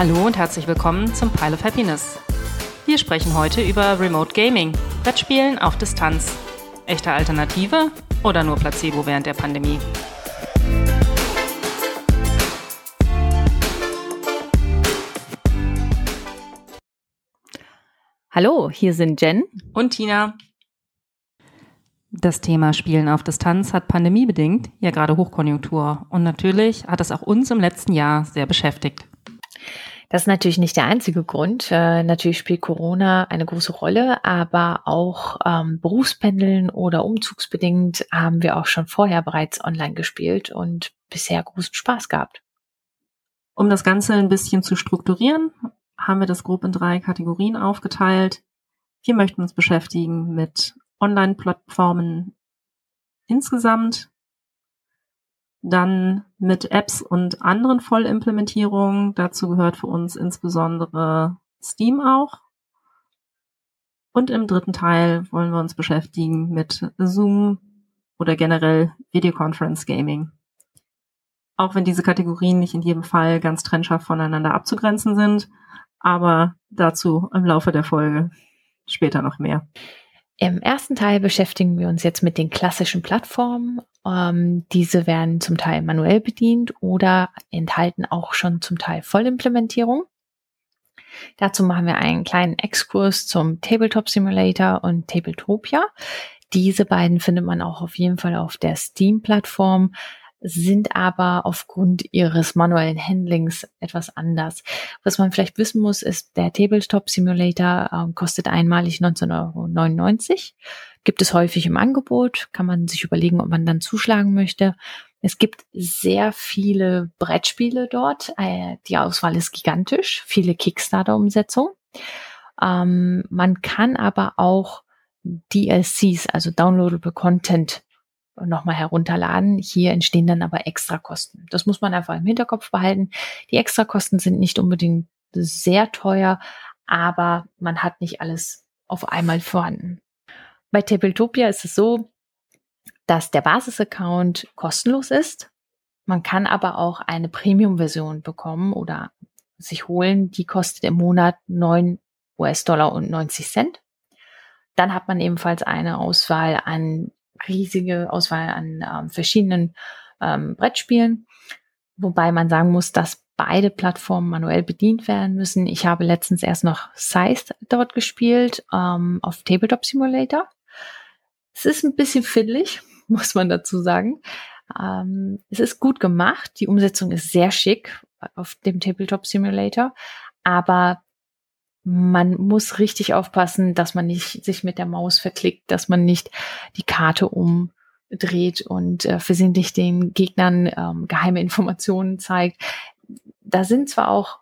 Hallo und herzlich willkommen zum Pile of Happiness. Wir sprechen heute über Remote Gaming, Brettspielen auf Distanz. Echte Alternative oder nur Placebo während der Pandemie? Hallo, hier sind Jen und Tina. Das Thema Spielen auf Distanz hat pandemiebedingt ja gerade Hochkonjunktur und natürlich hat es auch uns im letzten Jahr sehr beschäftigt. Das ist natürlich nicht der einzige Grund. Äh, natürlich spielt Corona eine große Rolle, aber auch ähm, Berufspendeln oder umzugsbedingt haben wir auch schon vorher bereits online gespielt und bisher großen Spaß gehabt. Um das Ganze ein bisschen zu strukturieren, haben wir das grob in drei Kategorien aufgeteilt. Wir möchten uns beschäftigen mit Online-Plattformen insgesamt, dann mit Apps und anderen Vollimplementierungen. Dazu gehört für uns insbesondere Steam auch. Und im dritten Teil wollen wir uns beschäftigen mit Zoom oder generell Videoconference Gaming. Auch wenn diese Kategorien nicht in jedem Fall ganz trennscharf voneinander abzugrenzen sind, aber dazu im Laufe der Folge später noch mehr. Im ersten Teil beschäftigen wir uns jetzt mit den klassischen Plattformen. Ähm, diese werden zum Teil manuell bedient oder enthalten auch schon zum Teil Vollimplementierung. Dazu machen wir einen kleinen Exkurs zum Tabletop Simulator und Tabletopia. Diese beiden findet man auch auf jeden Fall auf der Steam-Plattform sind aber aufgrund ihres manuellen Handlings etwas anders. Was man vielleicht wissen muss, ist, der Tabletop Simulator äh, kostet einmalig 19,99 Euro. Gibt es häufig im Angebot, kann man sich überlegen, ob man dann zuschlagen möchte. Es gibt sehr viele Brettspiele dort. Äh, die Auswahl ist gigantisch, viele Kickstarter-Umsetzungen. Ähm, man kann aber auch DLCs, also Downloadable Content, nochmal herunterladen. Hier entstehen dann aber Extrakosten. Das muss man einfach im Hinterkopf behalten. Die Extrakosten sind nicht unbedingt sehr teuer, aber man hat nicht alles auf einmal vorhanden. Bei Tabletopia ist es so, dass der Basis-Account kostenlos ist. Man kann aber auch eine Premium-Version bekommen oder sich holen. Die kostet im Monat 9 US-Dollar und 90 Cent. Dann hat man ebenfalls eine Auswahl an riesige Auswahl an ähm, verschiedenen ähm, Brettspielen, wobei man sagen muss, dass beide Plattformen manuell bedient werden müssen. Ich habe letztens erst noch Scythe dort gespielt ähm, auf Tabletop Simulator. Es ist ein bisschen fiddlig, muss man dazu sagen. Ähm, es ist gut gemacht. Die Umsetzung ist sehr schick auf dem Tabletop Simulator, aber man muss richtig aufpassen, dass man nicht sich mit der Maus verklickt, dass man nicht die Karte umdreht und äh, versehentlich den Gegnern ähm, geheime Informationen zeigt. Da sind zwar auch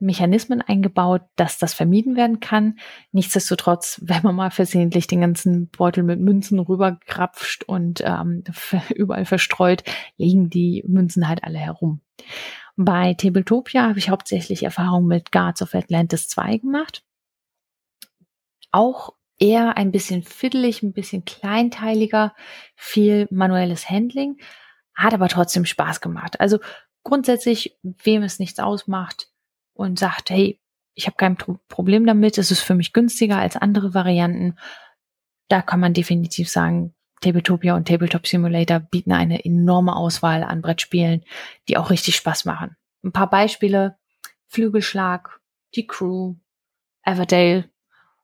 Mechanismen eingebaut, dass das vermieden werden kann. Nichtsdestotrotz, wenn man mal versehentlich den ganzen Beutel mit Münzen rüberkrapscht und ähm, überall verstreut, liegen die Münzen halt alle herum. Bei Tabletopia habe ich hauptsächlich Erfahrung mit Guards of Atlantis 2 gemacht. Auch eher ein bisschen fiddelig, ein bisschen kleinteiliger, viel manuelles Handling, hat aber trotzdem Spaß gemacht. Also grundsätzlich, wem es nichts ausmacht und sagt, hey, ich habe kein Problem damit, es ist für mich günstiger als andere Varianten, da kann man definitiv sagen, Tabletopia und Tabletop Simulator bieten eine enorme Auswahl an Brettspielen, die auch richtig Spaß machen. Ein paar Beispiele. Flügelschlag, Die Crew, Everdale,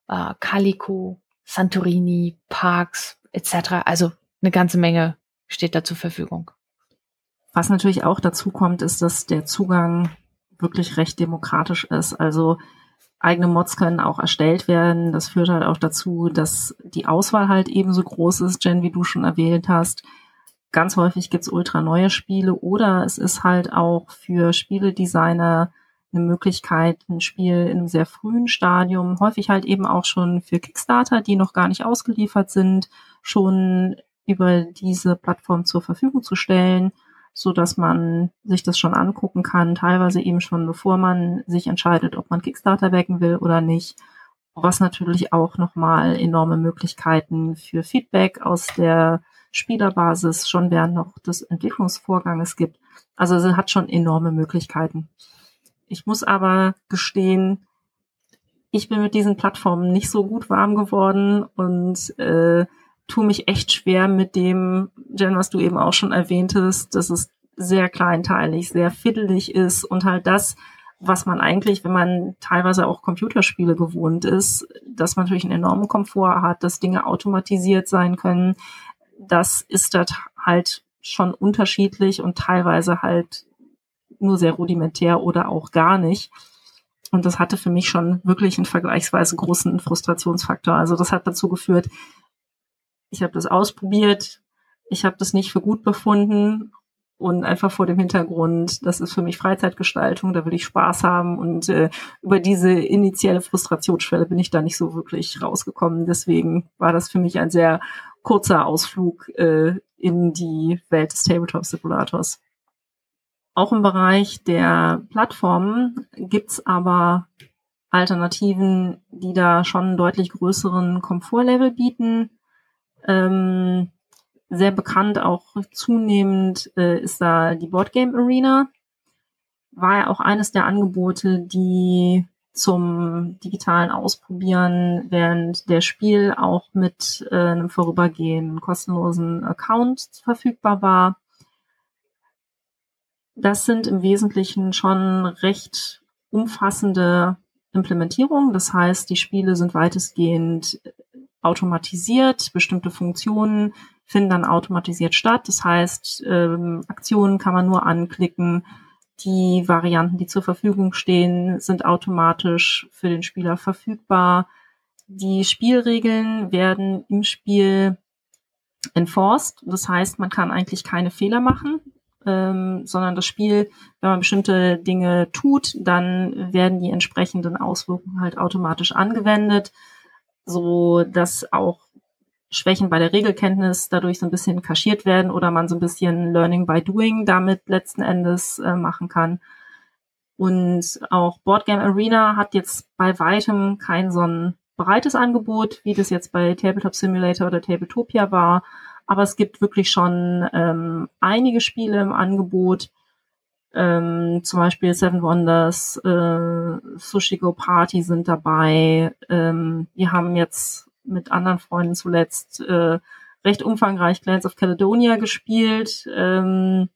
äh, Calico, Santorini, Parks etc. Also eine ganze Menge steht da zur Verfügung. Was natürlich auch dazu kommt, ist, dass der Zugang wirklich recht demokratisch ist. Also eigene Mods können auch erstellt werden. Das führt halt auch dazu, dass die Auswahl halt ebenso groß ist, Jen, wie du schon erwähnt hast. Ganz häufig gibt's ultra neue Spiele oder es ist halt auch für Spieledesigner eine Möglichkeit, ein Spiel in einem sehr frühen Stadium, häufig halt eben auch schon für Kickstarter, die noch gar nicht ausgeliefert sind, schon über diese Plattform zur Verfügung zu stellen so dass man sich das schon angucken kann, teilweise eben schon bevor man sich entscheidet, ob man Kickstarter backen will oder nicht. Was natürlich auch nochmal enorme Möglichkeiten für Feedback aus der Spielerbasis schon während noch des Entwicklungsvorganges gibt. Also es hat schon enorme Möglichkeiten. Ich muss aber gestehen, ich bin mit diesen Plattformen nicht so gut warm geworden und äh, tue mich echt schwer mit dem, Jen, was du eben auch schon erwähntest, dass es sehr kleinteilig, sehr fiddelig ist und halt das, was man eigentlich, wenn man teilweise auch Computerspiele gewohnt ist, dass man natürlich einen enormen Komfort hat, dass Dinge automatisiert sein können. Das ist das halt schon unterschiedlich und teilweise halt nur sehr rudimentär oder auch gar nicht. Und das hatte für mich schon wirklich einen vergleichsweise großen Frustrationsfaktor. Also das hat dazu geführt, ich habe das ausprobiert, ich habe das nicht für gut befunden und einfach vor dem Hintergrund, das ist für mich Freizeitgestaltung, da will ich Spaß haben und äh, über diese initiale Frustrationsschwelle bin ich da nicht so wirklich rausgekommen. Deswegen war das für mich ein sehr kurzer Ausflug äh, in die Welt des Tabletop-Simulators. Auch im Bereich der Plattformen gibt's aber Alternativen, die da schon einen deutlich größeren Komfortlevel bieten. Ähm, sehr bekannt auch zunehmend äh, ist da die Boardgame Arena. War ja auch eines der Angebote, die zum digitalen Ausprobieren während der Spiel auch mit äh, einem vorübergehenden kostenlosen Account verfügbar war. Das sind im Wesentlichen schon recht umfassende Implementierungen. Das heißt, die Spiele sind weitestgehend automatisiert. Bestimmte Funktionen finden dann automatisiert statt. Das heißt, ähm, Aktionen kann man nur anklicken. Die Varianten, die zur Verfügung stehen, sind automatisch für den Spieler verfügbar. Die Spielregeln werden im Spiel enforced. Das heißt, man kann eigentlich keine Fehler machen ähm, sondern das Spiel, wenn man bestimmte Dinge tut, dann werden die entsprechenden Auswirkungen halt automatisch angewendet, so dass auch Schwächen bei der Regelkenntnis dadurch so ein bisschen kaschiert werden oder man so ein bisschen Learning by Doing damit letzten Endes äh, machen kann. Und auch Boardgame Arena hat jetzt bei weitem kein so ein breites Angebot, wie das jetzt bei Tabletop Simulator oder Tabletopia war, aber es gibt wirklich schon ähm, einige Spiele im Angebot, ähm, zum Beispiel Seven Wonders, äh, Sushi Go Party sind dabei. Ähm, wir haben jetzt mit anderen Freunden zuletzt äh, recht umfangreich Clans of Caledonia gespielt, ähm,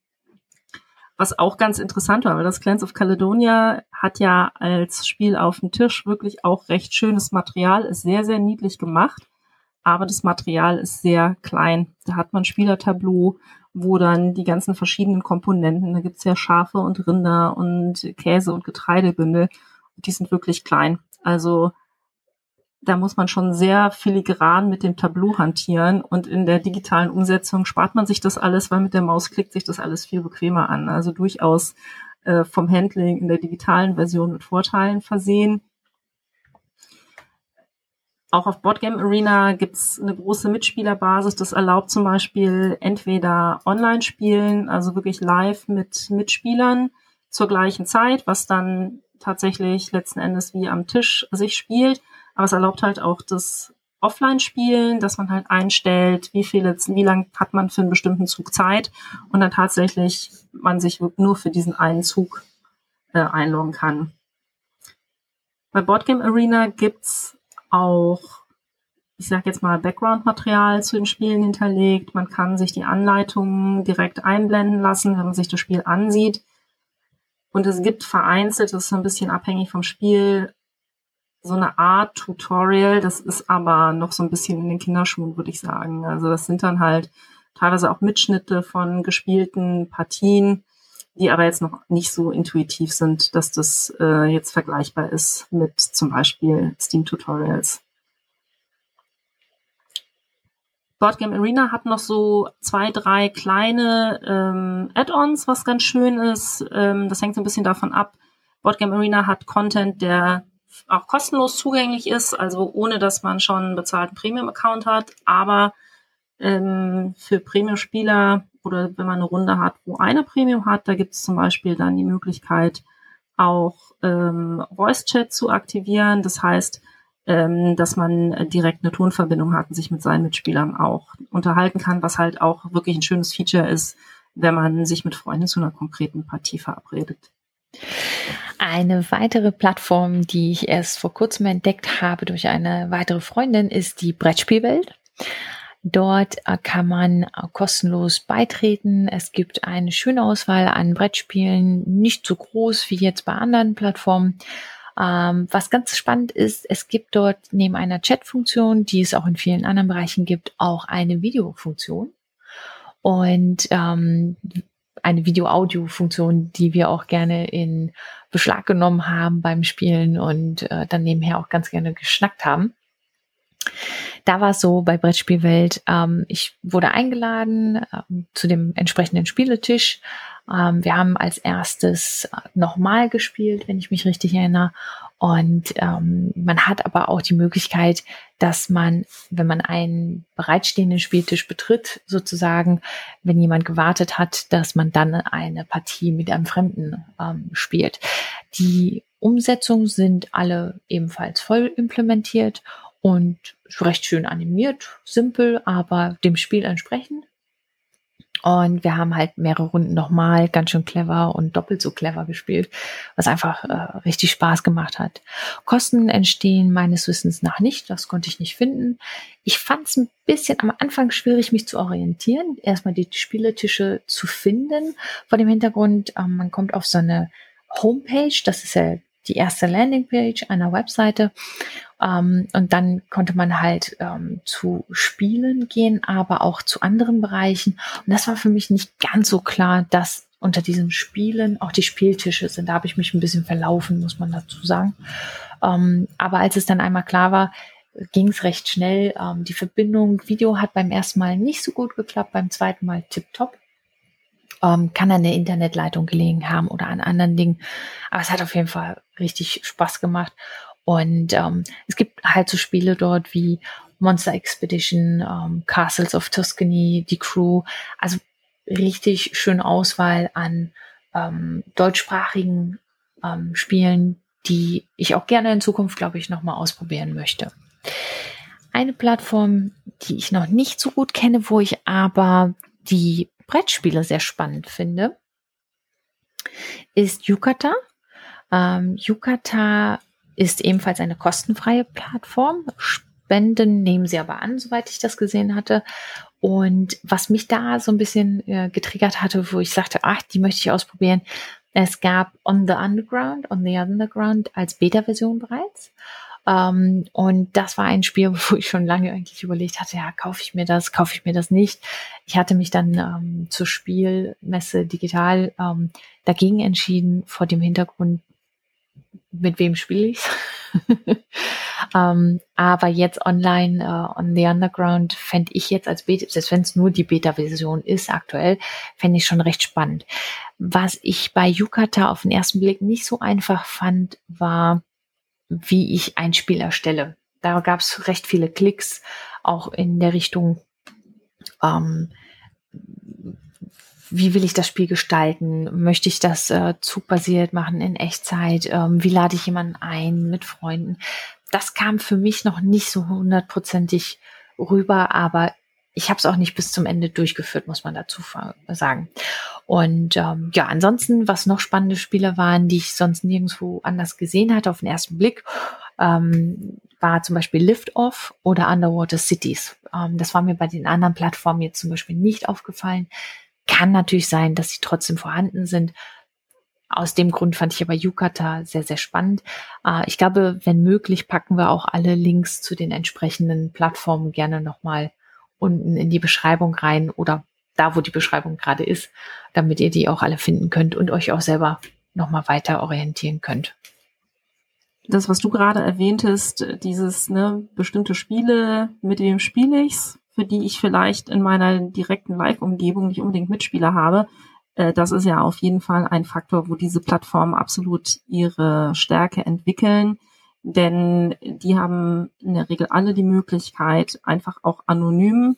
was auch ganz interessant war, weil das Clans of Caledonia hat ja als Spiel auf dem Tisch wirklich auch recht schönes Material, ist sehr, sehr niedlich gemacht aber das Material ist sehr klein. Da hat man Spielertableau, wo dann die ganzen verschiedenen Komponenten, da gibt's ja Schafe und Rinder und Käse und Getreidebündel, die sind wirklich klein. Also da muss man schon sehr filigran mit dem Tableau hantieren und in der digitalen Umsetzung spart man sich das alles, weil mit der Maus klickt sich das alles viel bequemer an. Also durchaus äh, vom Handling in der digitalen Version mit Vorteilen versehen. Auch auf Boardgame Arena gibt's eine große Mitspielerbasis. Das erlaubt zum Beispiel entweder Online-Spielen, also wirklich live mit Mitspielern zur gleichen Zeit, was dann tatsächlich letzten Endes wie am Tisch sich spielt. Aber es erlaubt halt auch das Offline-Spielen, dass man halt einstellt, wie viele, wie lang hat man für einen bestimmten Zug Zeit und dann tatsächlich man sich nur für diesen einen Zug äh, einloggen kann. Bei Boardgame Arena gibt's auch, ich sage jetzt mal, Background-Material zu den Spielen hinterlegt. Man kann sich die Anleitungen direkt einblenden lassen, wenn man sich das Spiel ansieht. Und es gibt vereinzelt, das ist so ein bisschen abhängig vom Spiel, so eine Art Tutorial. Das ist aber noch so ein bisschen in den Kinderschuhen, würde ich sagen. Also das sind dann halt teilweise auch Mitschnitte von gespielten Partien die aber jetzt noch nicht so intuitiv sind, dass das äh, jetzt vergleichbar ist mit zum Beispiel Steam-Tutorials. Boardgame Arena hat noch so zwei, drei kleine ähm, Add-ons, was ganz schön ist. Ähm, das hängt so ein bisschen davon ab. Boardgame Arena hat Content, der auch kostenlos zugänglich ist, also ohne dass man schon einen bezahlten Premium-Account hat. Aber ähm, für Premium-Spieler oder wenn man eine Runde hat, wo einer Premium hat, da gibt es zum Beispiel dann die Möglichkeit, auch ähm, Voice Chat zu aktivieren. Das heißt, ähm, dass man direkt eine Tonverbindung hat und sich mit seinen Mitspielern auch unterhalten kann, was halt auch wirklich ein schönes Feature ist, wenn man sich mit Freunden zu einer konkreten Partie verabredet. Eine weitere Plattform, die ich erst vor kurzem entdeckt habe durch eine weitere Freundin, ist die Brettspielwelt. Dort äh, kann man äh, kostenlos beitreten. Es gibt eine schöne Auswahl an Brettspielen, nicht so groß wie jetzt bei anderen Plattformen. Ähm, was ganz spannend ist, es gibt dort neben einer Chat-Funktion, die es auch in vielen anderen Bereichen gibt, auch eine Videofunktion. Und ähm, eine Video-Audio-Funktion, die wir auch gerne in Beschlag genommen haben beim Spielen und äh, dann nebenher auch ganz gerne geschnackt haben. Da war es so bei Brettspielwelt, ähm, ich wurde eingeladen ähm, zu dem entsprechenden Spieletisch. Ähm, wir haben als erstes äh, nochmal gespielt, wenn ich mich richtig erinnere. Und ähm, man hat aber auch die Möglichkeit, dass man, wenn man einen bereitstehenden Spieltisch betritt, sozusagen, wenn jemand gewartet hat, dass man dann eine Partie mit einem Fremden ähm, spielt. Die Umsetzungen sind alle ebenfalls voll implementiert und recht schön animiert, simpel, aber dem Spiel entsprechend. Und wir haben halt mehrere Runden nochmal ganz schön clever und doppelt so clever gespielt, was einfach äh, richtig Spaß gemacht hat. Kosten entstehen meines Wissens nach nicht, das konnte ich nicht finden. Ich fand es ein bisschen am Anfang schwierig, mich zu orientieren, erstmal die Spieletische zu finden. Vor dem Hintergrund, ähm, man kommt auf so eine Homepage, das ist ja die erste Landingpage einer Webseite. Ähm, und dann konnte man halt ähm, zu Spielen gehen, aber auch zu anderen Bereichen. Und das war für mich nicht ganz so klar, dass unter diesen Spielen auch die Spieltische sind. Da habe ich mich ein bisschen verlaufen, muss man dazu sagen. Ähm, aber als es dann einmal klar war, ging es recht schnell. Ähm, die Verbindung Video hat beim ersten Mal nicht so gut geklappt, beim zweiten Mal tipptopp ähm, kann an der Internetleitung gelegen haben oder an anderen Dingen. Aber es hat auf jeden Fall richtig Spaß gemacht. Und ähm, es gibt halt so Spiele dort wie Monster Expedition, ähm, Castles of Tuscany, die Crew. Also richtig schöne Auswahl an ähm, deutschsprachigen ähm, Spielen, die ich auch gerne in Zukunft, glaube ich, nochmal ausprobieren möchte. Eine Plattform, die ich noch nicht so gut kenne, wo ich aber die Brettspiele sehr spannend finde, ist Yukata. Ähm, Yukata ist ebenfalls eine kostenfreie Plattform. Spenden nehmen sie aber an, soweit ich das gesehen hatte. Und was mich da so ein bisschen äh, getriggert hatte, wo ich sagte, ach, die möchte ich ausprobieren. Es gab On the Underground, On the Underground als Beta-Version bereits. Ähm, und das war ein Spiel, wo ich schon lange eigentlich überlegt hatte, ja, kaufe ich mir das, kaufe ich mir das nicht. Ich hatte mich dann ähm, zur Spielmesse digital ähm, dagegen entschieden, vor dem Hintergrund, mit wem spiele ich ähm, aber jetzt online uh, on the Underground fände ich jetzt als Beta, selbst wenn es nur die Beta-Version ist aktuell, fände ich schon recht spannend. Was ich bei Yukata auf den ersten Blick nicht so einfach fand, war wie ich ein Spiel erstelle. Da gab es recht viele Klicks, auch in der Richtung, ähm, wie will ich das Spiel gestalten? Möchte ich das äh, zugbasiert machen in Echtzeit? Ähm, wie lade ich jemanden ein mit Freunden? Das kam für mich noch nicht so hundertprozentig rüber, aber ich habe es auch nicht bis zum Ende durchgeführt, muss man dazu sagen. Und ähm, ja, ansonsten, was noch spannende Spiele waren, die ich sonst nirgendwo anders gesehen hatte auf den ersten Blick, ähm, war zum Beispiel Lift-Off oder Underwater Cities. Ähm, das war mir bei den anderen Plattformen jetzt zum Beispiel nicht aufgefallen. Kann natürlich sein, dass sie trotzdem vorhanden sind. Aus dem Grund fand ich aber Yukata sehr, sehr spannend. Äh, ich glaube, wenn möglich, packen wir auch alle Links zu den entsprechenden Plattformen gerne nochmal unten in die Beschreibung rein oder da, wo die Beschreibung gerade ist, damit ihr die auch alle finden könnt und euch auch selber nochmal weiter orientieren könnt. Das, was du gerade erwähntest, dieses ne, bestimmte Spiele, mit wem spiele ich's, für die ich vielleicht in meiner direkten Live-Umgebung nicht unbedingt Mitspieler habe, äh, das ist ja auf jeden Fall ein Faktor, wo diese Plattformen absolut ihre Stärke entwickeln denn die haben in der Regel alle die Möglichkeit, einfach auch anonym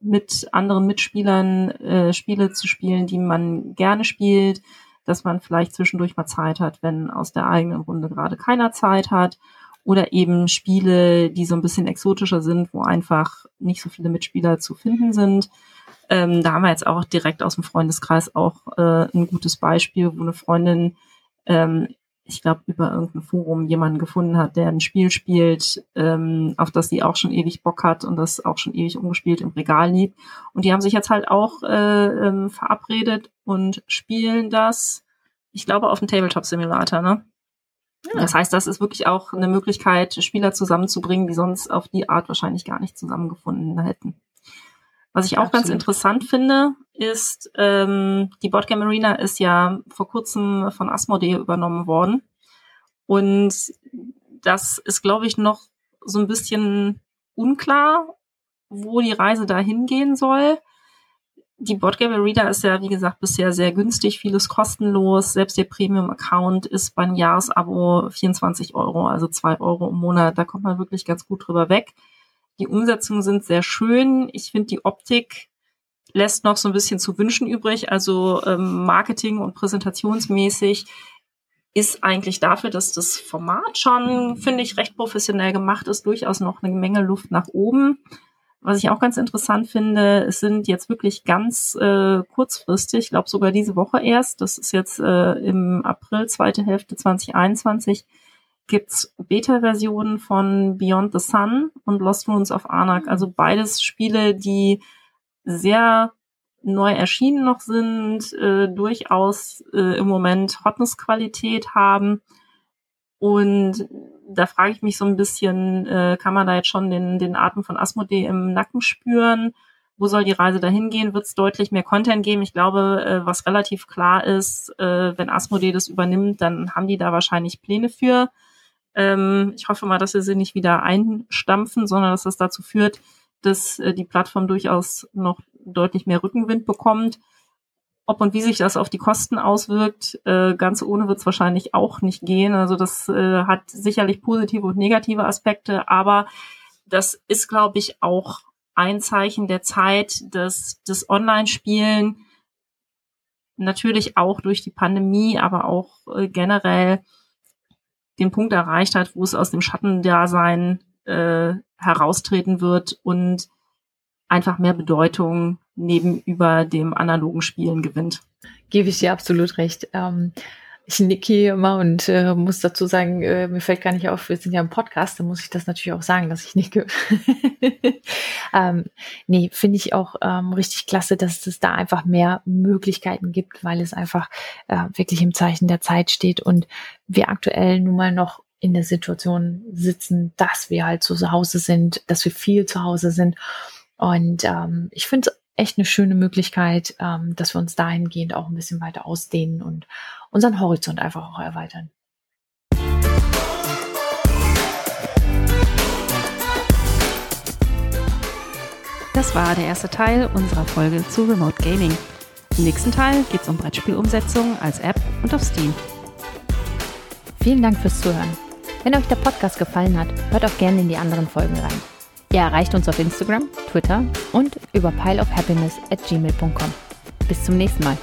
mit anderen Mitspielern äh, Spiele zu spielen, die man gerne spielt, dass man vielleicht zwischendurch mal Zeit hat, wenn aus der eigenen Runde gerade keiner Zeit hat. Oder eben Spiele, die so ein bisschen exotischer sind, wo einfach nicht so viele Mitspieler zu finden sind. Ähm, da haben wir jetzt auch direkt aus dem Freundeskreis auch äh, ein gutes Beispiel, wo eine Freundin ähm, ich glaube, über irgendein Forum jemanden gefunden hat, der ein Spiel spielt, ähm, auf das sie auch schon ewig Bock hat und das auch schon ewig umgespielt im Regal liegt. Und die haben sich jetzt halt auch äh, ähm, verabredet und spielen das, ich glaube, auf dem Tabletop-Simulator, ne? Ja. Das heißt, das ist wirklich auch eine Möglichkeit, Spieler zusammenzubringen, die sonst auf die Art wahrscheinlich gar nicht zusammengefunden hätten. Was ich auch Absolut. ganz interessant finde, ist, ähm, die Boardgame Arena ist ja vor kurzem von Asmodee übernommen worden. Und das ist, glaube ich, noch so ein bisschen unklar, wo die Reise da hingehen soll. Die Boardgame Arena ist ja, wie gesagt, bisher sehr günstig, vieles kostenlos. Selbst der Premium-Account ist beim Jahresabo 24 Euro, also zwei Euro im Monat. Da kommt man wirklich ganz gut drüber weg. Die Umsetzungen sind sehr schön. Ich finde, die Optik lässt noch so ein bisschen zu wünschen übrig. Also ähm, Marketing- und präsentationsmäßig ist eigentlich dafür, dass das Format schon, finde ich, recht professionell gemacht ist, durchaus noch eine Menge Luft nach oben. Was ich auch ganz interessant finde, es sind jetzt wirklich ganz äh, kurzfristig, ich glaube sogar diese Woche erst, das ist jetzt äh, im April, zweite Hälfte 2021, gibt's Beta-Versionen von Beyond the Sun und Lost Runes of Arnak. Also beides Spiele, die sehr neu erschienen noch sind, äh, durchaus äh, im Moment Hotness-Qualität haben. Und da frage ich mich so ein bisschen, äh, kann man da jetzt schon den, den Atem von Asmodee im Nacken spüren? Wo soll die Reise dahin gehen? Wird es deutlich mehr Content geben? Ich glaube, äh, was relativ klar ist, äh, wenn Asmodee das übernimmt, dann haben die da wahrscheinlich Pläne für. Ähm, ich hoffe mal, dass sie sie nicht wieder einstampfen, sondern dass das dazu führt, dass äh, die Plattform durchaus noch deutlich mehr Rückenwind bekommt. Ob und wie sich das auf die Kosten auswirkt, äh, ganz ohne wird es wahrscheinlich auch nicht gehen. Also das äh, hat sicherlich positive und negative Aspekte, aber das ist, glaube ich, auch ein Zeichen der Zeit, dass das Online-Spielen natürlich auch durch die Pandemie, aber auch äh, generell den Punkt erreicht hat, wo es aus dem Schattendasein äh, heraustreten wird und einfach mehr Bedeutung nebenüber dem analogen Spielen gewinnt. Gebe ich dir absolut recht. Ähm, ich nicke hier immer und äh, muss dazu sagen, äh, mir fällt gar nicht auf, wir sind ja im Podcast, da muss ich das natürlich auch sagen, dass ich nicke. ähm, nee, finde ich auch ähm, richtig klasse, dass es da einfach mehr Möglichkeiten gibt, weil es einfach äh, wirklich im Zeichen der Zeit steht und wir aktuell nun mal noch in der Situation sitzen, dass wir halt zu Hause sind, dass wir viel zu Hause sind. Und ähm, ich finde es echt eine schöne Möglichkeit, ähm, dass wir uns dahingehend auch ein bisschen weiter ausdehnen und unseren Horizont einfach auch erweitern. Das war der erste Teil unserer Folge zu Remote Gaming. Im nächsten Teil geht es um Brettspielumsetzung als App und auf Steam. Vielen Dank fürs Zuhören. Wenn euch der Podcast gefallen hat, hört auch gerne in die anderen Folgen rein. Ihr erreicht uns auf Instagram, Twitter und über pileofhappiness at gmail.com. Bis zum nächsten Mal.